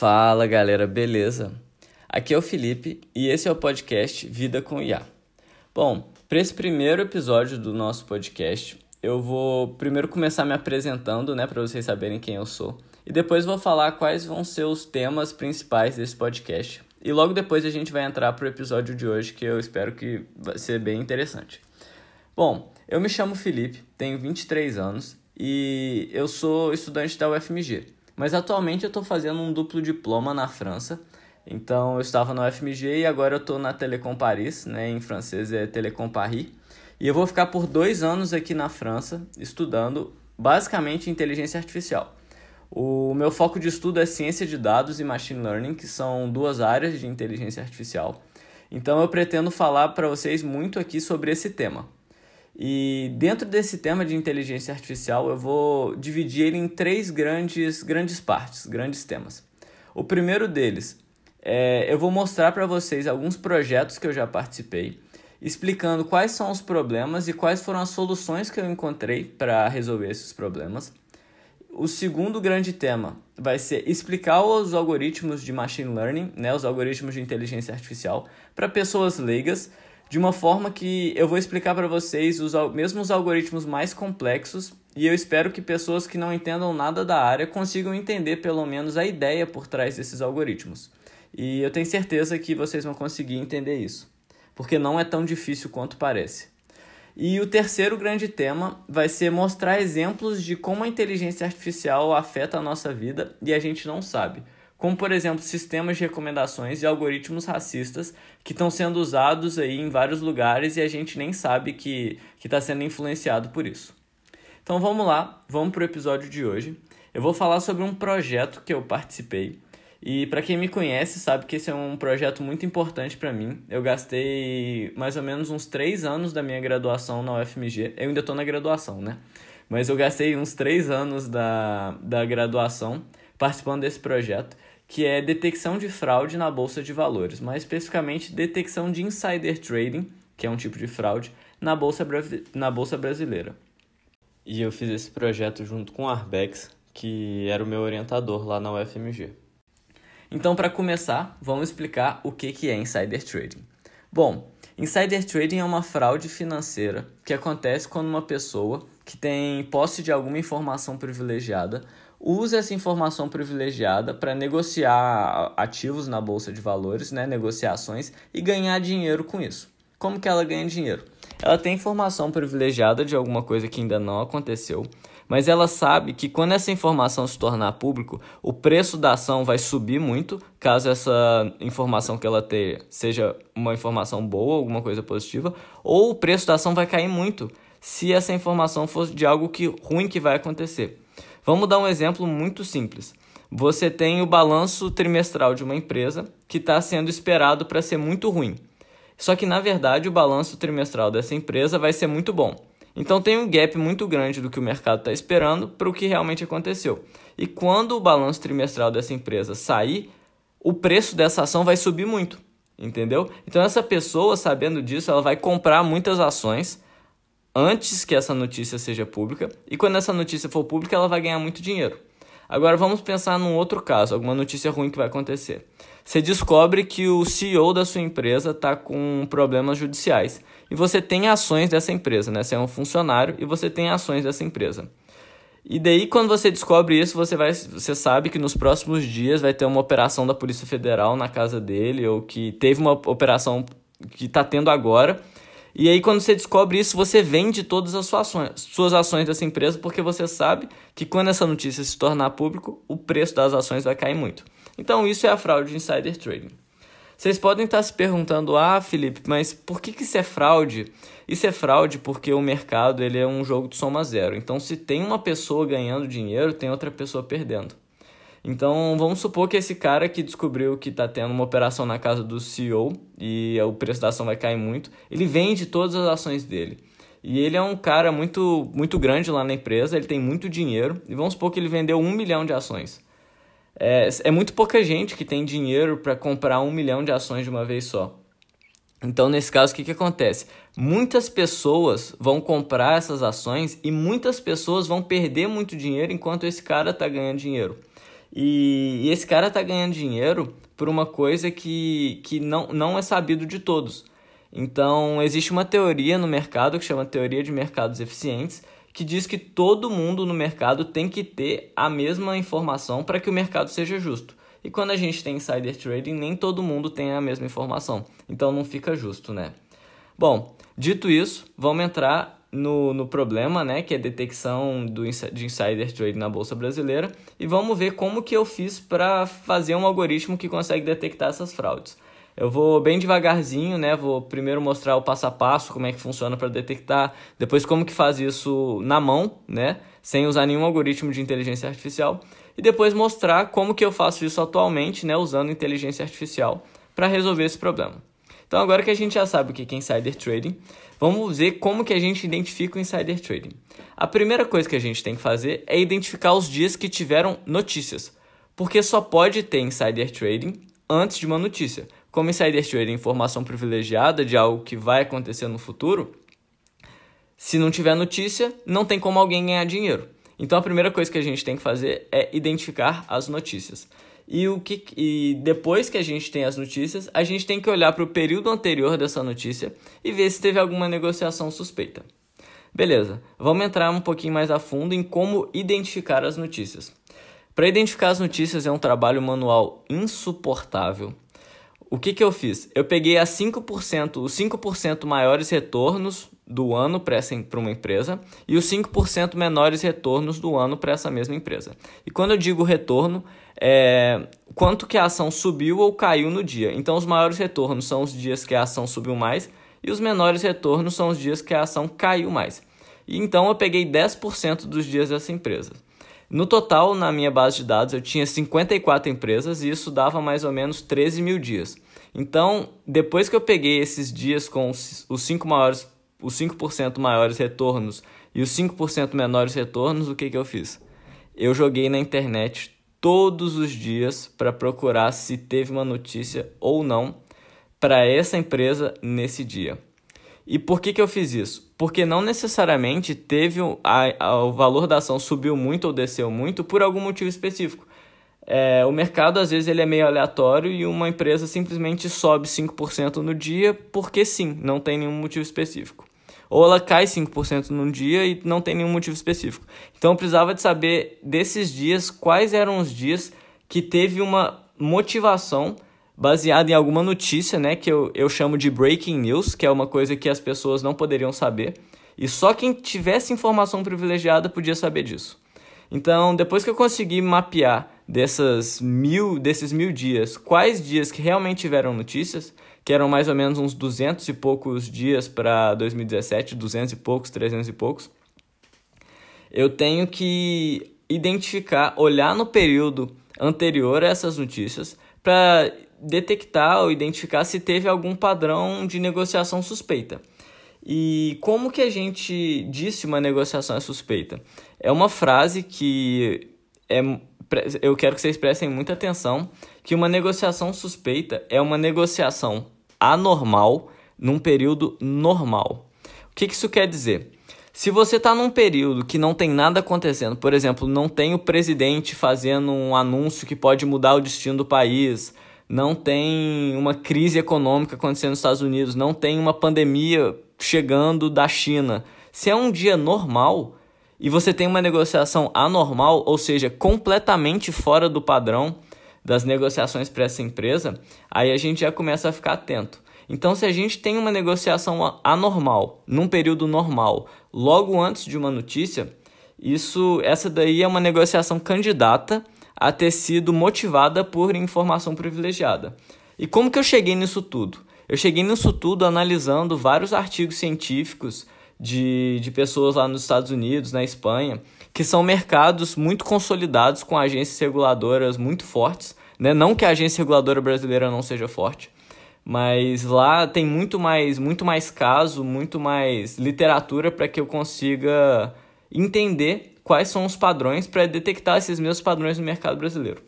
Fala galera, beleza? Aqui é o Felipe e esse é o podcast Vida com IA. Bom, para esse primeiro episódio do nosso podcast, eu vou primeiro começar me apresentando, né, para vocês saberem quem eu sou, e depois vou falar quais vão ser os temas principais desse podcast. E logo depois a gente vai entrar para o episódio de hoje, que eu espero que vai ser bem interessante. Bom, eu me chamo Felipe, tenho 23 anos e eu sou estudante da UFMG. Mas atualmente eu estou fazendo um duplo diploma na França. Então eu estava no FMG e agora eu estou na Telecom Paris, né? Em francês é Telecom Paris. E eu vou ficar por dois anos aqui na França estudando basicamente inteligência artificial. O meu foco de estudo é ciência de dados e machine learning, que são duas áreas de inteligência artificial. Então eu pretendo falar para vocês muito aqui sobre esse tema. E dentro desse tema de inteligência artificial, eu vou dividir ele em três grandes, grandes partes, grandes temas. O primeiro deles é, eu vou mostrar para vocês alguns projetos que eu já participei, explicando quais são os problemas e quais foram as soluções que eu encontrei para resolver esses problemas. O segundo grande tema vai ser explicar os algoritmos de machine learning, né, os algoritmos de inteligência artificial, para pessoas leigas, de uma forma que eu vou explicar para vocês os mesmos algoritmos mais complexos e eu espero que pessoas que não entendam nada da área consigam entender pelo menos a ideia por trás desses algoritmos. E eu tenho certeza que vocês vão conseguir entender isso, porque não é tão difícil quanto parece. E o terceiro grande tema vai ser mostrar exemplos de como a inteligência artificial afeta a nossa vida e a gente não sabe como por exemplo sistemas de recomendações e algoritmos racistas que estão sendo usados aí em vários lugares e a gente nem sabe que está sendo influenciado por isso. Então vamos lá, vamos para o episódio de hoje. Eu vou falar sobre um projeto que eu participei e para quem me conhece sabe que esse é um projeto muito importante para mim. Eu gastei mais ou menos uns três anos da minha graduação na UFMG. Eu ainda estou na graduação, né? Mas eu gastei uns três anos da, da graduação participando desse projeto que é detecção de fraude na bolsa de valores, mais especificamente detecção de insider trading, que é um tipo de fraude, na bolsa, na bolsa brasileira. E eu fiz esse projeto junto com o Arbex, que era o meu orientador lá na UFMG. Então, para começar, vamos explicar o que é insider trading. Bom, insider trading é uma fraude financeira que acontece quando uma pessoa que tem posse de alguma informação privilegiada usa essa informação privilegiada para negociar ativos na bolsa de valores, né, negociações e ganhar dinheiro com isso. Como que ela ganha dinheiro? Ela tem informação privilegiada de alguma coisa que ainda não aconteceu, mas ela sabe que quando essa informação se tornar público, o preço da ação vai subir muito, caso essa informação que ela tenha seja uma informação boa, alguma coisa positiva, ou o preço da ação vai cair muito, se essa informação for de algo que ruim que vai acontecer. Vamos dar um exemplo muito simples. Você tem o balanço trimestral de uma empresa que está sendo esperado para ser muito ruim. Só que, na verdade, o balanço trimestral dessa empresa vai ser muito bom. Então, tem um gap muito grande do que o mercado está esperando para o que realmente aconteceu. E quando o balanço trimestral dessa empresa sair, o preço dessa ação vai subir muito. Entendeu? Então, essa pessoa, sabendo disso, ela vai comprar muitas ações antes que essa notícia seja pública, e quando essa notícia for pública, ela vai ganhar muito dinheiro. Agora vamos pensar num outro caso, alguma notícia ruim que vai acontecer. Você descobre que o CEO da sua empresa está com problemas judiciais e você tem ações dessa empresa, né? Você é um funcionário e você tem ações dessa empresa. E daí, quando você descobre isso, você, vai, você sabe que nos próximos dias vai ter uma operação da Polícia Federal na casa dele, ou que teve uma operação que está tendo agora, e aí, quando você descobre isso, você vende todas as suas ações, suas ações dessa empresa, porque você sabe que quando essa notícia se tornar público, o preço das ações vai cair muito. Então, isso é a fraude de insider trading. Vocês podem estar se perguntando, ah, Felipe, mas por que, que isso é fraude? Isso é fraude porque o mercado ele é um jogo de soma zero. Então, se tem uma pessoa ganhando dinheiro, tem outra pessoa perdendo. Então, vamos supor que esse cara que descobriu que está tendo uma operação na casa do CEO e o preço da ação vai cair muito, ele vende todas as ações dele. E ele é um cara muito, muito grande lá na empresa, ele tem muito dinheiro, e vamos supor que ele vendeu um milhão de ações. É, é muito pouca gente que tem dinheiro para comprar um milhão de ações de uma vez só. Então, nesse caso, o que, que acontece? Muitas pessoas vão comprar essas ações e muitas pessoas vão perder muito dinheiro enquanto esse cara está ganhando dinheiro. E, e esse cara tá ganhando dinheiro por uma coisa que, que não, não é sabido de todos. Então, existe uma teoria no mercado que chama teoria de mercados eficientes, que diz que todo mundo no mercado tem que ter a mesma informação para que o mercado seja justo. E quando a gente tem insider trading, nem todo mundo tem a mesma informação. Então não fica justo, né? Bom, dito isso, vamos entrar no, no problema, né, que é a detecção do, de insider trading na bolsa brasileira, e vamos ver como que eu fiz para fazer um algoritmo que consegue detectar essas fraudes. Eu vou bem devagarzinho, né? Vou primeiro mostrar o passo a passo, como é que funciona para detectar, depois como que faz isso na mão, né? Sem usar nenhum algoritmo de inteligência artificial, e depois mostrar como que eu faço isso atualmente, né, usando inteligência artificial para resolver esse problema. Então agora que a gente já sabe o que é insider trading, vamos ver como que a gente identifica o insider trading. A primeira coisa que a gente tem que fazer é identificar os dias que tiveram notícias, porque só pode ter insider trading antes de uma notícia. Como insider trading é informação privilegiada de algo que vai acontecer no futuro, se não tiver notícia, não tem como alguém ganhar dinheiro. Então a primeira coisa que a gente tem que fazer é identificar as notícias. E, o que, e depois que a gente tem as notícias, a gente tem que olhar para o período anterior dessa notícia e ver se teve alguma negociação suspeita. Beleza, vamos entrar um pouquinho mais a fundo em como identificar as notícias. Para identificar as notícias é um trabalho manual insuportável o que, que eu fiz? Eu peguei as 5%, os 5% maiores retornos do ano para uma empresa e os 5% menores retornos do ano para essa mesma empresa. E quando eu digo retorno, é quanto que a ação subiu ou caiu no dia. Então, os maiores retornos são os dias que a ação subiu mais e os menores retornos são os dias que a ação caiu mais. E então, eu peguei 10% dos dias dessa empresa. No total, na minha base de dados, eu tinha 54 empresas e isso dava mais ou menos 13 mil dias. Então, depois que eu peguei esses dias com os 5 maiores, os 5% maiores retornos e os 5% menores retornos, o que, que eu fiz? Eu joguei na internet todos os dias para procurar se teve uma notícia ou não para essa empresa nesse dia. E por que, que eu fiz isso? Porque não necessariamente teve a, a, o valor da ação subiu muito ou desceu muito por algum motivo específico. É, o mercado às vezes ele é meio aleatório e uma empresa simplesmente sobe 5% no dia porque sim, não tem nenhum motivo específico. Ou ela cai 5% num dia e não tem nenhum motivo específico. Então eu precisava de saber desses dias quais eram os dias que teve uma motivação baseada em alguma notícia, né, que eu, eu chamo de breaking news, que é uma coisa que as pessoas não poderiam saber, e só quem tivesse informação privilegiada podia saber disso. Então, depois que eu consegui mapear dessas mil, desses mil dias, quais dias que realmente tiveram notícias, que eram mais ou menos uns 200 e poucos dias para 2017, 200 e poucos, 300 e poucos, eu tenho que identificar, olhar no período anterior a essas notícias para detectar ou identificar se teve algum padrão de negociação suspeita. E como que a gente disse uma negociação é suspeita? É uma frase que é, eu quero que vocês prestem muita atenção, que uma negociação suspeita é uma negociação anormal num período normal. O que, que isso quer dizer? Se você está num período que não tem nada acontecendo, por exemplo, não tem o presidente fazendo um anúncio que pode mudar o destino do país, não tem uma crise econômica acontecendo nos Estados Unidos, não tem uma pandemia chegando da China. Se é um dia normal e você tem uma negociação anormal, ou seja, completamente fora do padrão das negociações para essa empresa, aí a gente já começa a ficar atento. Então, se a gente tem uma negociação anormal, num período normal, logo antes de uma notícia, isso, essa daí é uma negociação candidata a ter sido motivada por informação privilegiada. E como que eu cheguei nisso tudo? Eu cheguei nisso tudo analisando vários artigos científicos de, de pessoas lá nos Estados Unidos, na Espanha, que são mercados muito consolidados com agências reguladoras muito fortes. Né? Não que a agência reguladora brasileira não seja forte, mas lá tem muito mais, muito mais caso, muito mais literatura para que eu consiga entender quais são os padrões para detectar esses mesmos padrões no mercado brasileiro.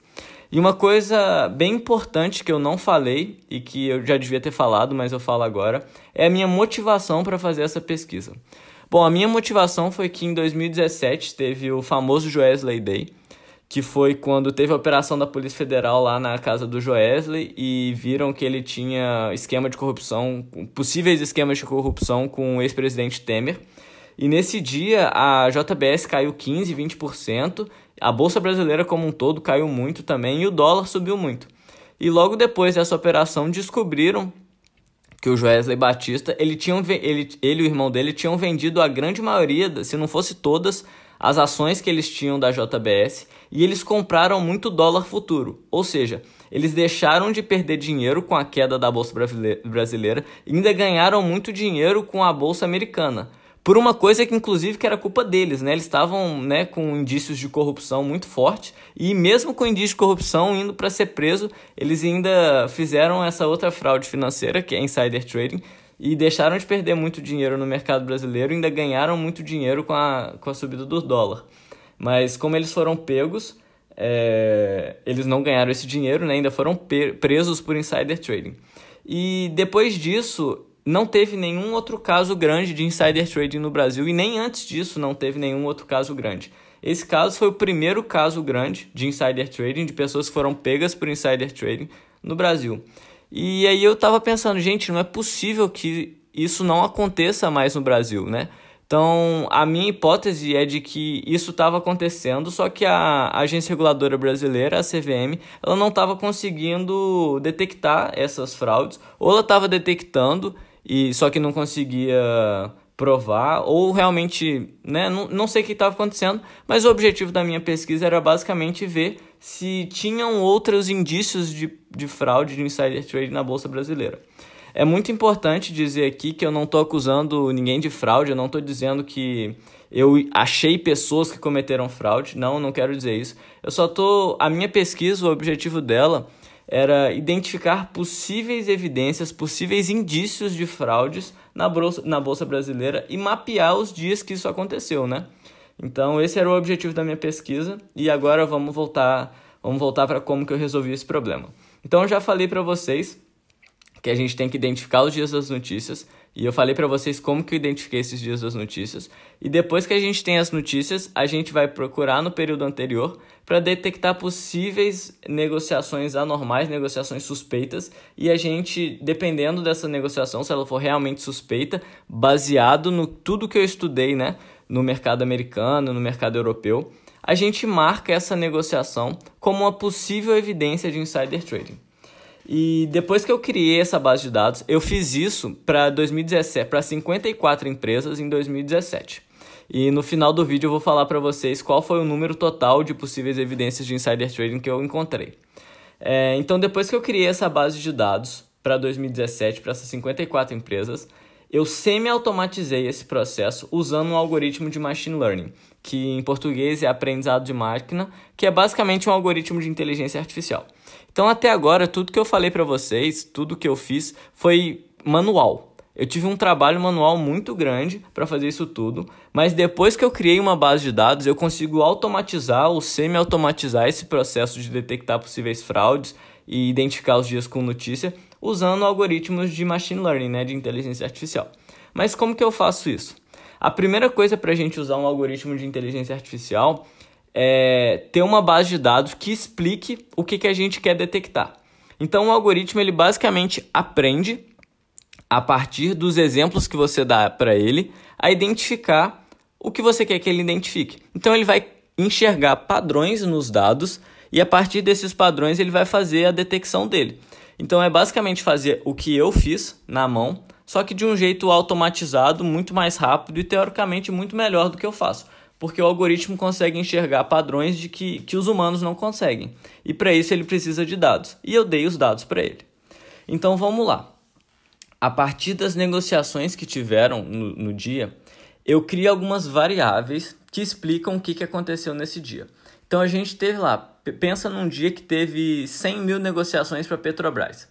E uma coisa bem importante que eu não falei e que eu já devia ter falado, mas eu falo agora, é a minha motivação para fazer essa pesquisa. Bom, a minha motivação foi que em 2017 teve o famoso Joesley Day, que foi quando teve a operação da Polícia Federal lá na casa do Joesley e viram que ele tinha esquema de corrupção, possíveis esquemas de corrupção com o ex-presidente Temer. E nesse dia a JBS caiu 15, 20%, a bolsa brasileira como um todo caiu muito também e o dólar subiu muito. E logo depois dessa operação descobriram que o Joesley Batista, ele, tinha, ele, ele e o irmão dele tinham vendido a grande maioria, se não fosse todas, as ações que eles tinham da JBS e eles compraram muito dólar futuro. Ou seja, eles deixaram de perder dinheiro com a queda da bolsa brasileira e ainda ganharam muito dinheiro com a bolsa americana. Por uma coisa que inclusive que era culpa deles, né? Eles estavam, né, com indícios de corrupção muito forte e mesmo com indício de corrupção indo para ser preso, eles ainda fizeram essa outra fraude financeira, que é insider trading, e deixaram de perder muito dinheiro no mercado brasileiro ainda ganharam muito dinheiro com a, com a subida do dólar. Mas como eles foram pegos, é, eles não ganharam esse dinheiro, né? ainda foram presos por insider trading. E depois disso, não teve nenhum outro caso grande de insider trading no Brasil e nem antes disso não teve nenhum outro caso grande. Esse caso foi o primeiro caso grande de insider trading, de pessoas que foram pegas por insider trading no Brasil. E aí eu tava pensando, gente, não é possível que isso não aconteça mais no Brasil, né? Então, a minha hipótese é de que isso estava acontecendo, só que a agência reguladora brasileira, a CVM, ela não estava conseguindo detectar essas fraudes, ou ela estava detectando e só que não conseguia provar, ou realmente, né, não, não sei o que estava acontecendo, mas o objetivo da minha pesquisa era basicamente ver se tinham outros indícios de, de fraude de insider trading na bolsa brasileira. É muito importante dizer aqui que eu não estou acusando ninguém de fraude, eu não estou dizendo que eu achei pessoas que cometeram fraude, não, não quero dizer isso. Eu só estou. A minha pesquisa, o objetivo dela era identificar possíveis evidências, possíveis indícios de fraudes na bolsa, na bolsa brasileira e mapear os dias que isso aconteceu, né? Então esse era o objetivo da minha pesquisa e agora vamos voltar, vamos voltar para como que eu resolvi esse problema. Então eu já falei para vocês que a gente tem que identificar os dias das notícias e eu falei para vocês como que eu identifiquei esses dias das notícias. E depois que a gente tem as notícias, a gente vai procurar no período anterior para detectar possíveis negociações anormais, negociações suspeitas, e a gente, dependendo dessa negociação, se ela for realmente suspeita, baseado no tudo que eu estudei, né, no mercado americano, no mercado europeu, a gente marca essa negociação como uma possível evidência de insider trading. E depois que eu criei essa base de dados, eu fiz isso para 2017, para 54 empresas em 2017. E no final do vídeo eu vou falar para vocês qual foi o número total de possíveis evidências de insider trading que eu encontrei. É, então, depois que eu criei essa base de dados para 2017, para essas 54 empresas, eu semi-automatizei esse processo usando um algoritmo de machine learning, que em português é aprendizado de máquina, que é basicamente um algoritmo de inteligência artificial. Então, até agora, tudo que eu falei para vocês, tudo que eu fiz foi manual. Eu tive um trabalho manual muito grande para fazer isso tudo, mas depois que eu criei uma base de dados, eu consigo automatizar ou semi-automatizar esse processo de detectar possíveis fraudes e identificar os dias com notícia usando algoritmos de machine learning, né, de inteligência artificial. Mas como que eu faço isso? A primeira coisa para a gente usar um algoritmo de inteligência artificial é ter uma base de dados que explique o que, que a gente quer detectar. Então, o algoritmo ele basicamente aprende a partir dos exemplos que você dá para ele a identificar o que você quer que ele identifique. Então, ele vai enxergar padrões nos dados e a partir desses padrões ele vai fazer a detecção dele. Então é basicamente fazer o que eu fiz na mão, só que de um jeito automatizado, muito mais rápido e teoricamente muito melhor do que eu faço. Porque o algoritmo consegue enxergar padrões de que, que os humanos não conseguem. E para isso ele precisa de dados. E eu dei os dados para ele. Então vamos lá. A partir das negociações que tiveram no, no dia, eu criei algumas variáveis que explicam o que, que aconteceu nesse dia. Então a gente teve lá pensa num dia que teve 100 mil negociações para Petrobras.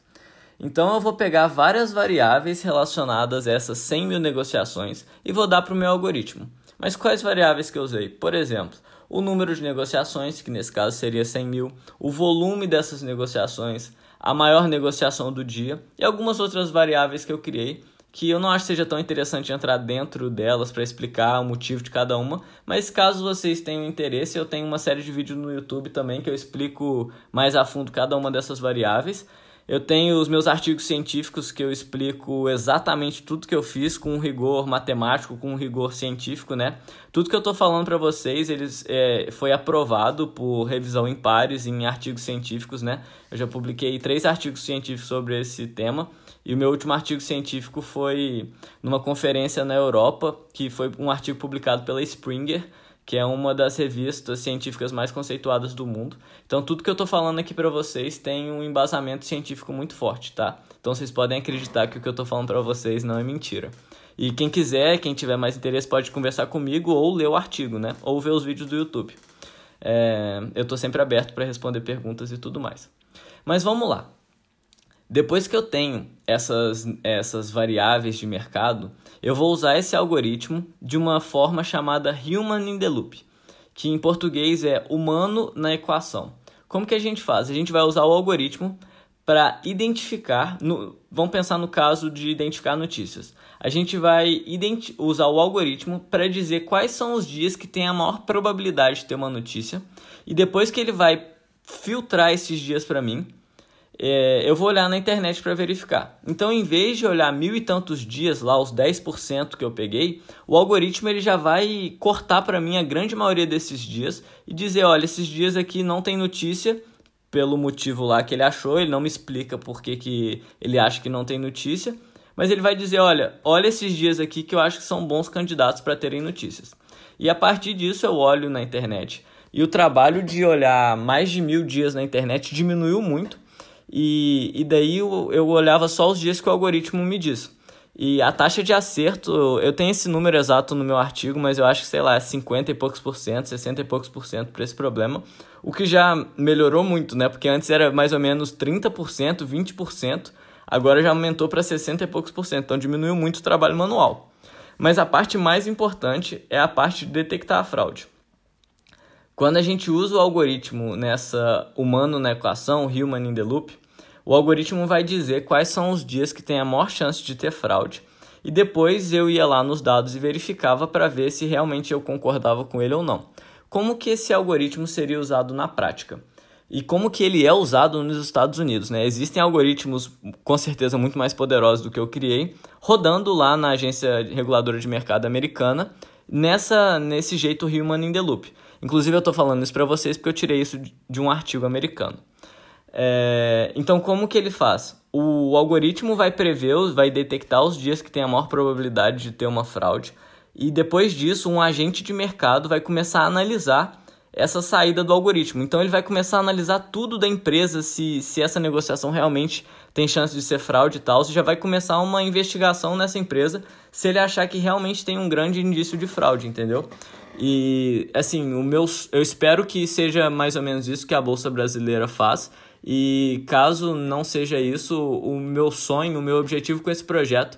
Então eu vou pegar várias variáveis relacionadas a essas 100 mil negociações e vou dar para o meu algoritmo. Mas quais variáveis que eu usei? Por exemplo, o número de negociações, que nesse caso seria 100 mil, o volume dessas negociações, a maior negociação do dia e algumas outras variáveis que eu criei que eu não acho seja tão interessante entrar dentro delas para explicar o motivo de cada uma, mas caso vocês tenham interesse, eu tenho uma série de vídeos no YouTube também que eu explico mais a fundo cada uma dessas variáveis. Eu tenho os meus artigos científicos que eu explico exatamente tudo que eu fiz com rigor matemático, com rigor científico, né? Tudo que eu estou falando para vocês, eles é, foi aprovado por revisão em pares em artigos científicos, né? Eu já publiquei três artigos científicos sobre esse tema e o meu último artigo científico foi numa conferência na Europa, que foi um artigo publicado pela Springer, que é uma das revistas científicas mais conceituadas do mundo. Então, tudo que eu estou falando aqui para vocês tem um embasamento científico muito forte, tá? Então, vocês podem acreditar que o que eu estou falando para vocês não é mentira. E quem quiser, quem tiver mais interesse, pode conversar comigo ou ler o artigo, né? Ou ver os vídeos do YouTube. É, eu estou sempre aberto para responder perguntas e tudo mais. Mas vamos lá. Depois que eu tenho essas, essas variáveis de mercado, eu vou usar esse algoritmo de uma forma chamada Human in the Loop, que em português é humano na equação. Como que a gente faz? A gente vai usar o algoritmo para identificar, no, vamos pensar no caso de identificar notícias. A gente vai usar o algoritmo para dizer quais são os dias que tem a maior probabilidade de ter uma notícia, e depois que ele vai filtrar esses dias para mim, é, eu vou olhar na internet para verificar. Então, em vez de olhar mil e tantos dias, lá os 10% que eu peguei, o algoritmo ele já vai cortar para mim a grande maioria desses dias e dizer: olha, esses dias aqui não tem notícia, pelo motivo lá que ele achou, ele não me explica por que, que ele acha que não tem notícia, mas ele vai dizer: olha, olha esses dias aqui que eu acho que são bons candidatos para terem notícias. E a partir disso eu olho na internet. E o trabalho de olhar mais de mil dias na internet diminuiu muito e, e daí eu, eu olhava só os dias que o algoritmo me diz. E a taxa de acerto, eu tenho esse número exato no meu artigo, mas eu acho que, sei lá, é 50 e poucos por cento, 60 e poucos por cento para esse problema, o que já melhorou muito, né? Porque antes era mais ou menos 30%, 20%, agora já aumentou para 60 e poucos por cento, então diminuiu muito o trabalho manual. Mas a parte mais importante é a parte de detectar a fraude. Quando a gente usa o algoritmo nessa humano na equação, human in the loop, o algoritmo vai dizer quais são os dias que tem a maior chance de ter fraude. E depois eu ia lá nos dados e verificava para ver se realmente eu concordava com ele ou não. Como que esse algoritmo seria usado na prática? E como que ele é usado nos Estados Unidos, né? Existem algoritmos com certeza muito mais poderosos do que eu criei, rodando lá na agência reguladora de mercado americana, nessa nesse jeito human in the loop. Inclusive eu estou falando isso para vocês porque eu tirei isso de um artigo americano. É, então, como que ele faz? O algoritmo vai prever, vai detectar os dias que tem a maior probabilidade de ter uma fraude, e depois disso, um agente de mercado vai começar a analisar essa saída do algoritmo. Então, ele vai começar a analisar tudo da empresa, se, se essa negociação realmente tem chance de ser fraude e tal. Você já vai começar uma investigação nessa empresa se ele achar que realmente tem um grande indício de fraude, entendeu? E assim, o meu, eu espero que seja mais ou menos isso que a Bolsa Brasileira faz. E caso não seja isso, o meu sonho, o meu objetivo com esse projeto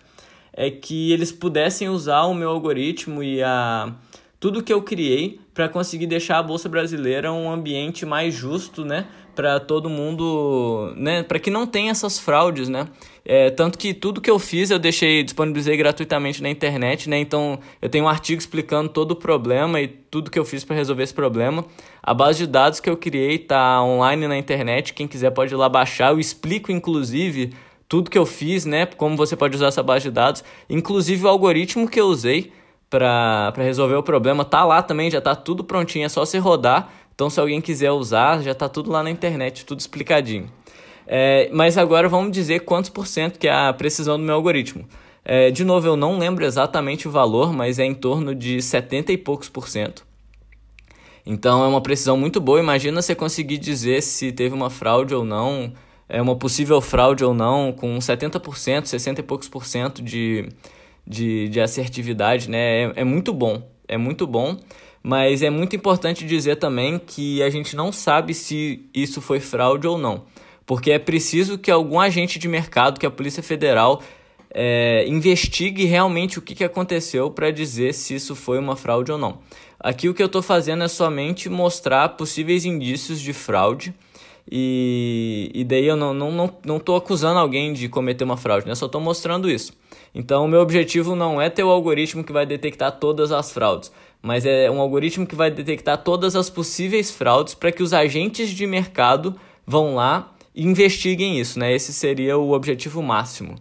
é que eles pudessem usar o meu algoritmo e a tudo que eu criei para conseguir deixar a bolsa brasileira um ambiente mais justo, né, para todo mundo, né, para que não tenha essas fraudes, né? É, tanto que tudo que eu fiz eu deixei disponibilizei gratuitamente na internet, né? Então eu tenho um artigo explicando todo o problema e tudo que eu fiz para resolver esse problema. A base de dados que eu criei tá online na internet, quem quiser pode ir lá baixar. Eu explico inclusive tudo que eu fiz, né? Como você pode usar essa base de dados, inclusive o algoritmo que eu usei para resolver o problema tá lá também, já tá tudo prontinho, é só você rodar. Então, se alguém quiser usar, já tá tudo lá na internet, tudo explicadinho. É, mas agora vamos dizer quantos por cento que é a precisão do meu algoritmo. É, de novo, eu não lembro exatamente o valor, mas é em torno de 70 e poucos por cento. Então é uma precisão muito boa. Imagina você conseguir dizer se teve uma fraude ou não, é uma possível fraude ou não, com 70%, 60 e poucos por cento de, de, de assertividade, né? É, é muito bom, é muito bom, mas é muito importante dizer também que a gente não sabe se isso foi fraude ou não, porque é preciso que algum agente de mercado, que a Polícia Federal, é, investigue realmente o que, que aconteceu para dizer se isso foi uma fraude ou não. Aqui o que eu estou fazendo é somente mostrar possíveis indícios de fraude. E, e daí eu não estou não, não, não acusando alguém de cometer uma fraude, né? só estou mostrando isso. Então, o meu objetivo não é ter o algoritmo que vai detectar todas as fraudes, mas é um algoritmo que vai detectar todas as possíveis fraudes para que os agentes de mercado vão lá e investiguem isso, né? Esse seria o objetivo máximo.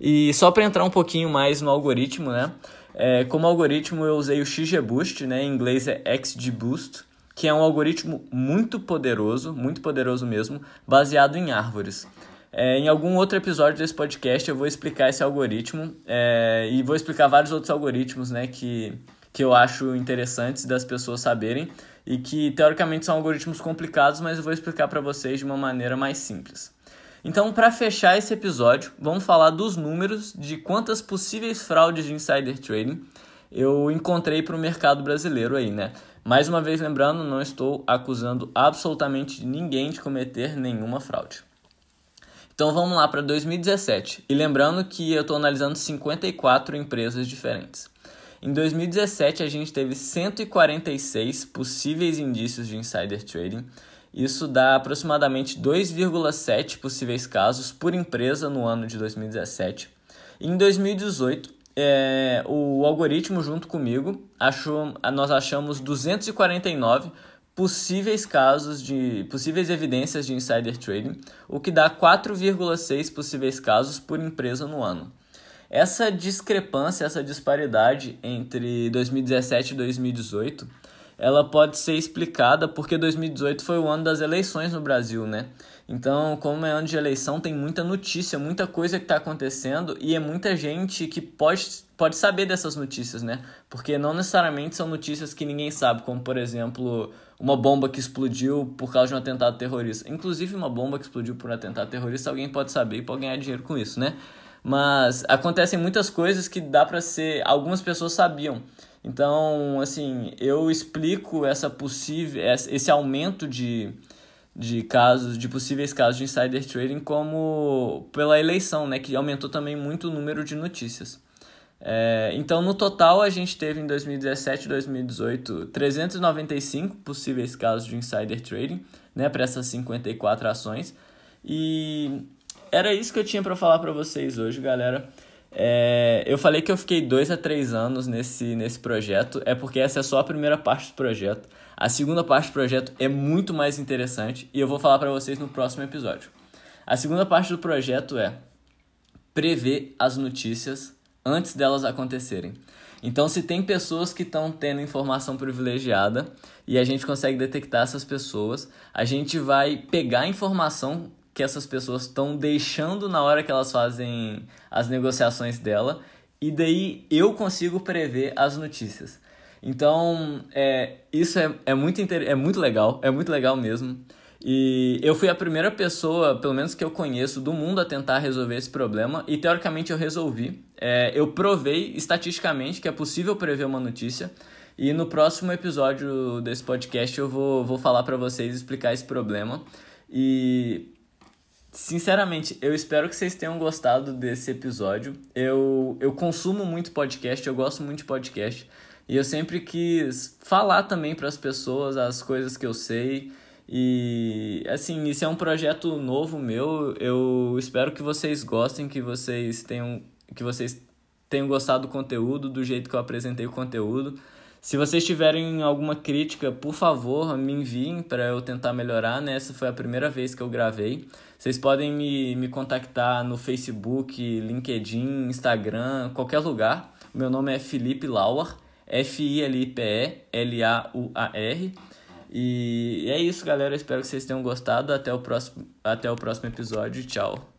E só para entrar um pouquinho mais no algoritmo, né? É, como algoritmo eu usei o XGBoost, né? Em inglês é XGBoost, que é um algoritmo muito poderoso, muito poderoso mesmo, baseado em árvores. É, em algum outro episódio desse podcast eu vou explicar esse algoritmo é, e vou explicar vários outros algoritmos né, que, que eu acho interessantes das pessoas saberem e que teoricamente são algoritmos complicados, mas eu vou explicar para vocês de uma maneira mais simples. Então, para fechar esse episódio, vamos falar dos números de quantas possíveis fraudes de insider trading eu encontrei para o mercado brasileiro aí, né? Mais uma vez lembrando, não estou acusando absolutamente ninguém de cometer nenhuma fraude. Então vamos lá para 2017. E lembrando que eu estou analisando 54 empresas diferentes. Em 2017 a gente teve 146 possíveis indícios de insider trading. Isso dá aproximadamente 2,7 possíveis casos por empresa no ano de 2017. Em 2018, é, o algoritmo junto comigo achou, nós achamos 249 possíveis casos de possíveis evidências de insider trading, o que dá 4,6 possíveis casos por empresa no ano. Essa discrepância, essa disparidade entre 2017 e 2018, ela pode ser explicada porque 2018 foi o ano das eleições no Brasil, né? Então, como é ano de eleição, tem muita notícia, muita coisa que está acontecendo e é muita gente que pode, pode saber dessas notícias, né? Porque não necessariamente são notícias que ninguém sabe, como por exemplo, uma bomba que explodiu por causa de um atentado terrorista. Inclusive, uma bomba que explodiu por um atentado terrorista, alguém pode saber e pode ganhar dinheiro com isso, né? Mas acontecem muitas coisas que dá para ser. Algumas pessoas sabiam. Então, assim, eu explico essa possível, esse aumento de de casos, de possíveis casos de insider trading, como pela eleição, né, que aumentou também muito o número de notícias. É, então, no total, a gente teve em 2017 e 2018 395 possíveis casos de insider trading, né, para essas 54 ações. E era isso que eu tinha para falar para vocês hoje, galera. É, eu falei que eu fiquei dois a três anos nesse, nesse projeto, é porque essa é só a primeira parte do projeto. A segunda parte do projeto é muito mais interessante e eu vou falar para vocês no próximo episódio. A segunda parte do projeto é prever as notícias antes delas acontecerem. Então, se tem pessoas que estão tendo informação privilegiada e a gente consegue detectar essas pessoas, a gente vai pegar a informação que essas pessoas estão deixando na hora que elas fazem as negociações dela, e daí eu consigo prever as notícias. Então, é, isso é, é, muito é muito legal, é muito legal mesmo. E eu fui a primeira pessoa, pelo menos que eu conheço, do mundo a tentar resolver esse problema, e teoricamente eu resolvi. É, eu provei estatisticamente que é possível prever uma notícia, e no próximo episódio desse podcast eu vou, vou falar para vocês explicar esse problema. E Sinceramente, eu espero que vocês tenham gostado desse episódio. Eu, eu consumo muito podcast, eu gosto muito de podcast. E eu sempre quis falar também para as pessoas as coisas que eu sei. E assim, isso é um projeto novo meu. Eu espero que vocês gostem, que vocês tenham que vocês tenham gostado do conteúdo, do jeito que eu apresentei o conteúdo. Se vocês tiverem alguma crítica, por favor, me enviem para eu tentar melhorar, né? Essa foi a primeira vez que eu gravei. Vocês podem me, me contactar no Facebook, LinkedIn, Instagram, qualquer lugar. Meu nome é Felipe Lauer, F-I-L-I-P-E-L-A-U-A-R. E é isso, galera. Espero que vocês tenham gostado. Até o próximo, até o próximo episódio. Tchau.